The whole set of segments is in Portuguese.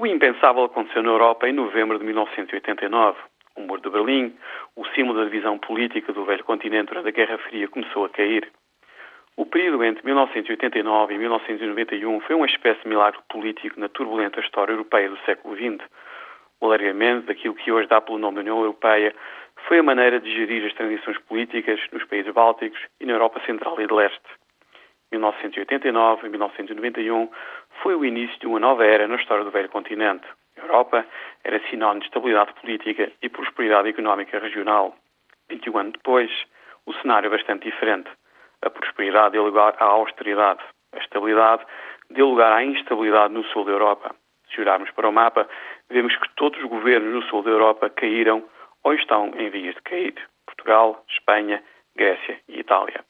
O impensável aconteceu na Europa em novembro de 1989. O muro de Berlim, o símbolo da divisão política do velho continente durante a Guerra Fria, começou a cair. O período entre 1989 e 1991 foi uma espécie de milagre político na turbulenta história europeia do século XX. O alargamento daquilo que hoje dá pelo nome da União Europeia foi a maneira de gerir as transições políticas nos países bálticos e na Europa Central e de Leste. 1989 e 1991 foi o início de uma nova era na história do velho continente. A Europa era sinónimo de estabilidade política e prosperidade económica regional. 21 anos depois, o cenário é bastante diferente. A prosperidade deu lugar à austeridade. A estabilidade deu lugar à instabilidade no sul da Europa. Se olharmos para o mapa, vemos que todos os governos no sul da Europa caíram ou estão em vias de cair. Portugal, Espanha, Grécia e Itália.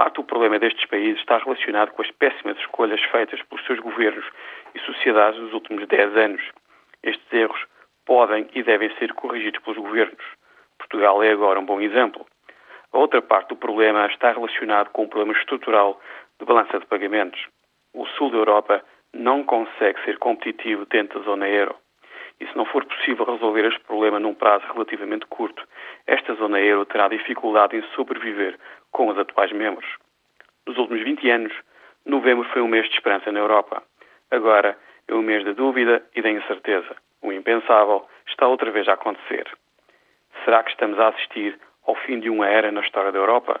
Parte do problema destes países está relacionado com as péssimas escolhas feitas pelos seus governos e sociedades nos últimos 10 anos. Estes erros podem e devem ser corrigidos pelos governos. Portugal é agora um bom exemplo. A outra parte do problema está relacionado com o problema estrutural de balança de pagamentos. O sul da Europa não consegue ser competitivo dentro da zona euro. E se não for possível resolver este problema num prazo relativamente curto, esta zona euro terá dificuldade em sobreviver com os atuais membros. Nos últimos 20 anos, novembro foi um mês de esperança na Europa. Agora é um mês da dúvida e da incerteza. O impensável está outra vez a acontecer. Será que estamos a assistir ao fim de uma era na história da Europa?